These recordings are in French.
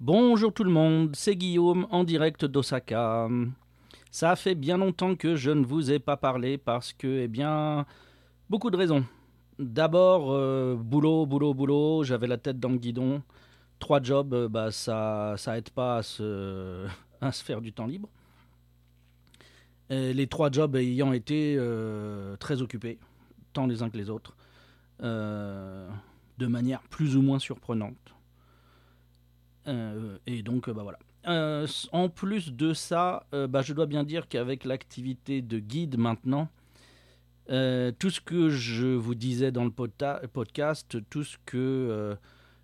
Bonjour tout le monde, c'est Guillaume en direct d'Osaka. Ça fait bien longtemps que je ne vous ai pas parlé parce que, eh bien, beaucoup de raisons. D'abord, euh, boulot, boulot, boulot, j'avais la tête dans le guidon. Trois jobs, euh, bah, ça, ça aide pas à se, faire du temps libre. Les trois jobs ayant été euh, très occupés, tant les uns que les autres, de manière plus ou moins surprenante. Et donc, bah voilà. Euh, en plus de ça, euh, bah, je dois bien dire qu'avec l'activité de guide maintenant, euh, tout ce que je vous disais dans le podcast, tout ce que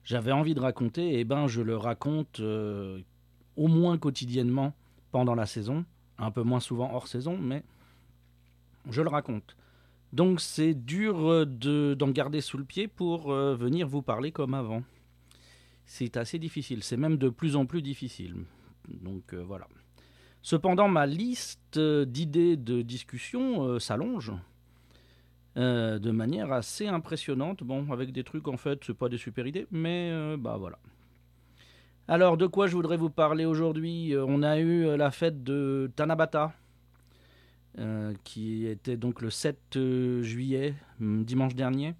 j'avais envie de raconter, eh ben, je le raconte au moins quotidiennement pendant la saison, un peu moins souvent hors saison, mais je le raconte. Donc c'est dur d'en garder sous le pied pour venir vous parler comme avant c'est assez difficile. C'est même de plus en plus difficile. Donc euh, voilà. Cependant, ma liste d'idées de discussion euh, s'allonge euh, de manière assez impressionnante. Bon, avec des trucs en fait, c'est pas des super idées, mais bah voilà. Alors, de quoi je voudrais vous parler aujourd'hui? On a eu la fête de Tanabata, qui était donc le 7 juillet, dimanche dernier.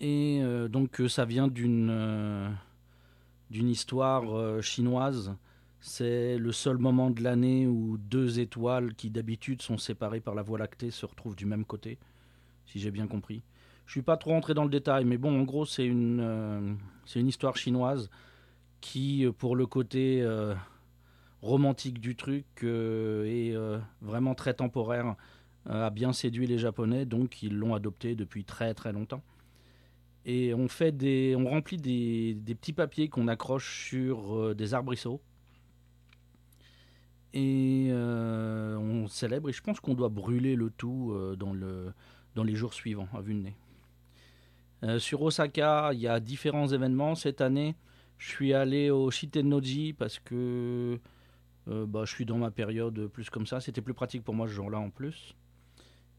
Et euh, donc euh, ça vient d'une euh, histoire chinoise. C'est le seul moment de l'année où deux étoiles qui d'habitude sont séparées par la Voie lactée se retrouvent du même côté, si j'ai bien compris. Je suis pas trop rentré dans le détail, mais bon, en gros, c'est une, c'est une histoire chinoise qui, pour le côté romantique du truc, est vraiment très temporaire, a bien séduit les Japonais, donc ils l'ont adopté depuis très très longtemps et on fait des, on remplit des, des petits papiers qu'on accroche sur euh, des arbrisseaux et euh, on célèbre. Et je pense qu'on doit brûler le tout euh, dans le dans les jours suivants à vue de nez. sur Osaka, il y a différents événements cette année. Je suis allé au Shitennoji parce que bah, je suis dans ma période plus comme ça. C'était plus pratique pour moi ce jour-là en plus.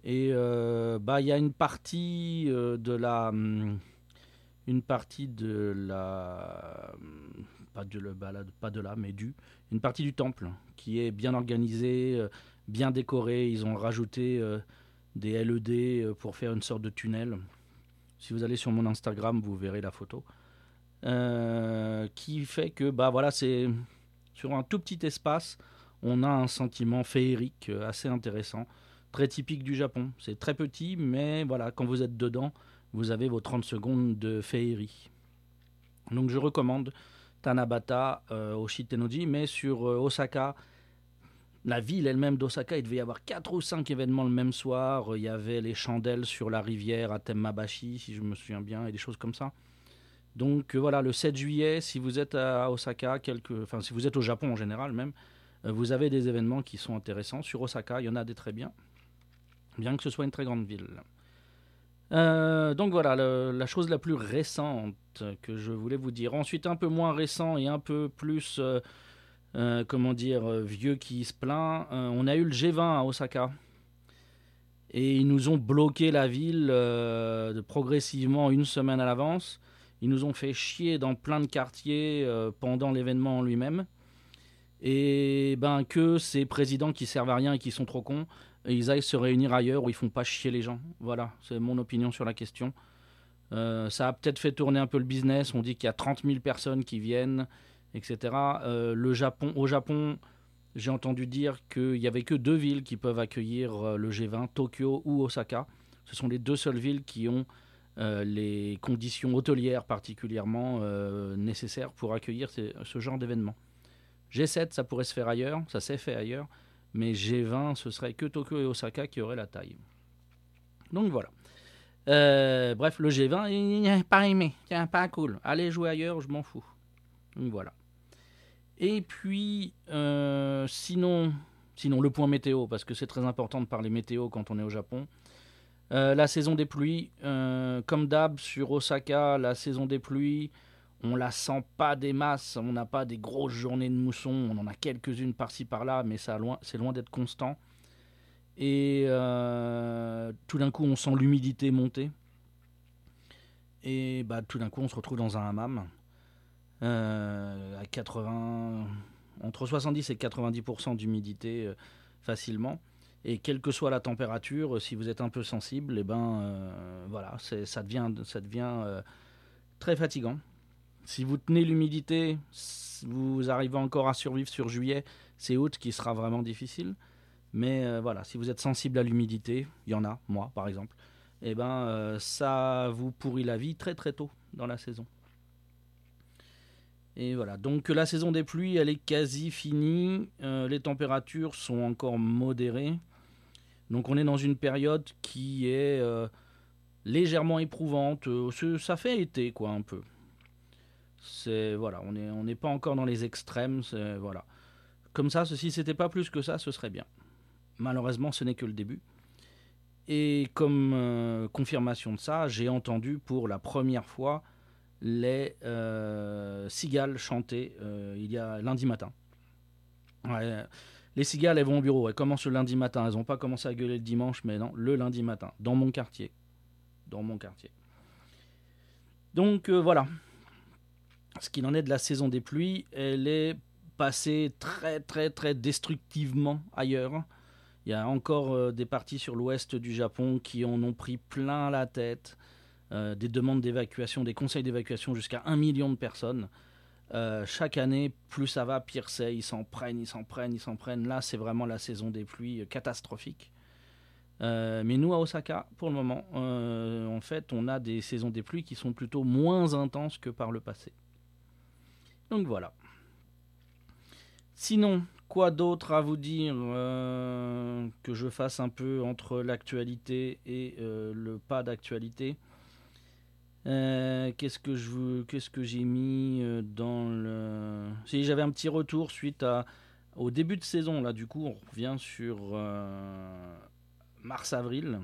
Et bah il y a une partie de la hum, une partie de la pas de, la, pas de là mais du une partie du temple qui est bien organisée euh, bien décorée. Ils ont rajouté euh, des LED euh, pour faire une sorte de tunnel. Si vous allez sur mon Instagram vous verrez la photo. Qui fait que bah voilà c'est sur un tout petit espace on a un sentiment féerique assez intéressant très typique du Japon. C'est très petit mais voilà quand vous êtes dedans vous avez vos 30 secondes de féerie. Donc je recommande Tanabata euh, au Shitenoji, mais sur euh, Osaka, la ville elle-même d'Osaka, il devait y avoir 4 ou 5 événements le même soir. Il y avait les chandelles sur la rivière à Temmabashi, si je me souviens bien, et des choses comme ça. Donc euh, voilà, le 7 juillet, si vous êtes à Osaka, enfin si vous êtes au Japon en général même, vous avez des événements qui sont intéressants. Sur Osaka, il y en a des très bien, bien que ce soit une très grande ville. Euh, donc voilà, la chose la plus récente que je voulais vous dire. Ensuite, un peu moins récent et un peu plus, euh, euh, comment dire, vieux qui se plaint, on a eu le G20 à Osaka. Et ils nous ont bloqué la ville progressivement une semaine à l'avance. Ils nous ont fait chier dans plein de quartiers pendant l'événement lui-même. Et ben que ces présidents qui servent à rien et qui sont trop cons, ils aillent se réunir ailleurs où ils font pas chier les gens. Voilà, c'est mon opinion sur la question. Euh, ça a peut-être fait tourner un peu le business. On dit qu'il y a 30 000 personnes qui viennent, etc. Euh, le Japon, au Japon, j'ai entendu dire qu'il n'y avait que deux villes qui peuvent accueillir euh, le G20, Tokyo ou Osaka. Ce sont les deux seules villes qui ont les conditions hôtelières particulièrement nécessaires pour accueillir ce genre d'événement. G7, ça pourrait se faire ailleurs, ça s'est fait ailleurs mais G20, ce serait que Tokyo et Osaka qui auraient la taille. Donc voilà. Euh, bref, le G20, il n'est pas aimé, tiens, pas cool. Allez jouer ailleurs, je m'en fous. Donc voilà. Et puis, euh, sinon, sinon, le point météo, parce que c'est très important de parler météo quand on est au Japon. Euh, la saison des pluies, comme d'hab sur Osaka, la saison des pluies, on la sent pas des masses, on n'a pas des grosses journées de mousson, on en a quelques-unes par-ci par-là, mais c'est loin d'être constant. Et euh, tout d'un coup, on sent l'humidité monter. Et bah, tout d'un coup, on se retrouve dans un hammam. Euh, 80, entre 70 et 90% d'humidité facilement. Et quelle que soit la température, si vous êtes un peu sensible, eh ben voilà, ça devient très fatigant. Si vous tenez l'humidité, vous arrivez encore à survivre sur juillet, c'est août qui sera vraiment difficile. Mais euh, voilà, si vous êtes sensible à l'humidité, il y en a, moi par exemple, et eh ben euh, ça vous pourrit la vie très très tôt dans la saison. Et voilà, donc la saison des pluies, elle est quasi finie. Euh, les températures sont encore modérées. Donc on est dans une période qui est légèrement éprouvante. ça fait été quoi un peu. C'est voilà, on n'est pas encore dans les extrêmes. Voilà. Comme ça, si c'était pas plus que ça, ce serait bien. Malheureusement, ce n'est que le début. Et comme euh, confirmation de ça, j'ai entendu pour la première fois les euh, cigales chanter euh, il y a lundi matin. les cigales, elles vont au bureau. Elles commencent le lundi matin. Elles n'ont pas commencé à gueuler le dimanche, mais non, le lundi matin, dans mon quartier. Dans mon quartier. Donc voilà, ce qu'il en est de la saison des pluies, elle est passée très très très destructivement ailleurs. Il y a encore euh, des parties sur l'ouest du Japon qui en ont pris plein la tête. Euh, des demandes d'évacuation, des conseils d'évacuation jusqu'à un million de personnes. Euh, chaque année, plus ça va, pire c'est. Ils s'en prennent, ils s'en prennent, ils s'en prennent. Là, c'est vraiment la saison des pluies catastrophique. mais nous, à Osaka, pour le moment, en fait, on a des saisons des pluies qui sont plutôt moins intenses que par le passé. Donc voilà. Sinon, quoi d'autre à vous dire euh, que je fasse un peu entre l'actualité et euh, le pas d'actualité? Euh, Qu'est-ce que qu'est-ce que j'ai mis dans le Si j'avais un petit retour suite à au début de saison là du coup on revient sur mars avril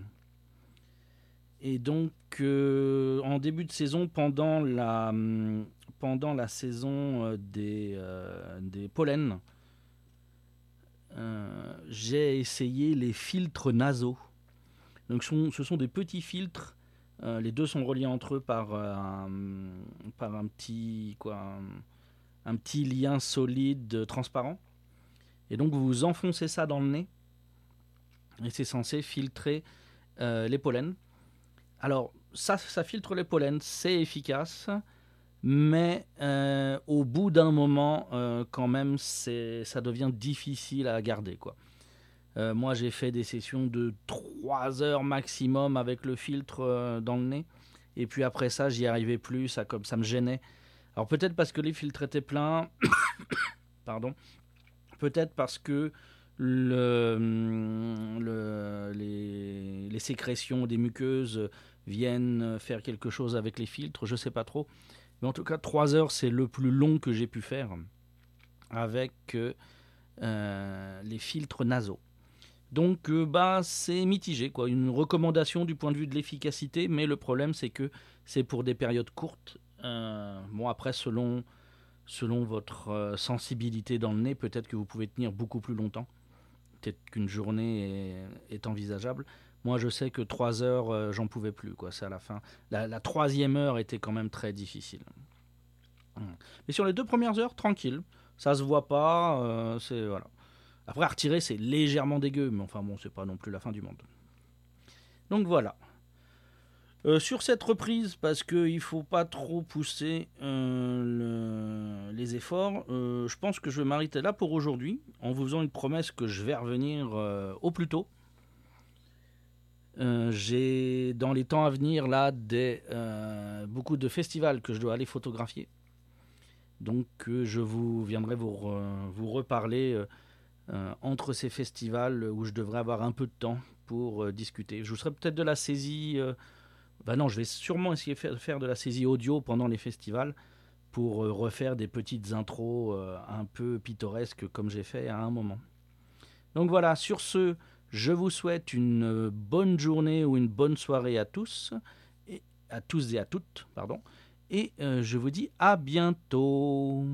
et donc en début de saison pendant la hum, pendant la saison euh, des, euh, des pollens, euh, j'ai essayé les filtres nasaux. Donc ce sont des petits filtres. les deux sont reliés entre eux par, un, par un, petit, quoi, un, petit lien solide transparent. Et donc vous enfoncez ça dans le nez. Et c'est censé filtrer les pollens. Alors ça, ça filtre les pollens, c'est efficace mais euh, au bout d'un moment, euh, quand même, ça devient difficile à garder. Euh, moi, j'ai fait des sessions de 3 heures maximum avec le filtre dans le nez, et puis après ça, j'y arrivais plus, ça, comme, ça me gênait. Alors peut-être parce que les filtres étaient pleins, pardon, peut-être parce que le, les, les, sécrétions des muqueuses viennent faire quelque chose avec les filtres, je sais pas trop. Mais en tout cas, 3 heures, c'est le plus long que j'ai pu faire avec euh, les filtres nasaux. Donc, euh, bah, c'est mitigé, quoi. Une recommandation du point de vue de l'efficacité, mais le problème, c'est que c'est pour des périodes courtes. Euh, bon, après, selon, selon votre sensibilité dans le nez, peut-être que vous pouvez tenir beaucoup plus longtemps. Peut-être qu'une journée est envisageable. Moi, je sais que trois heures, euh, j'en pouvais plus. Quoi. C'est à la fin. La, troisième heure était quand même très difficile. Hum. Mais sur les deux premières heures, tranquille. Ça se voit pas. Euh, c'est voilà. Après, à retirer, c'est légèrement dégueu, mais enfin bon, c'est pas non plus la fin du monde. Donc voilà. Euh, sur cette reprise, parce qu'il ne faut pas trop pousser les efforts, je pense que je vais m'arrêter là pour aujourd'hui, en vous faisant une promesse que je vais revenir au plus tôt. Euh, j'ai dans les temps à venir là des, euh, beaucoup de festivals que je dois aller photographier. Donc euh, je vous viendrai vous, vous reparler entre ces festivals où je devrais avoir un peu de temps pour discuter. Je vous serai peut-être de la saisie. bah non, je vais sûrement essayer de faire de la saisie audio pendant les festivals pour refaire des petites intros un peu pittoresques comme j'ai fait à un moment. Donc voilà, sur ce, je vous souhaite une euh, bonne journée ou une bonne soirée à tous, et à tous et à toutes, pardon. Et euh, je vous dis à bientôt.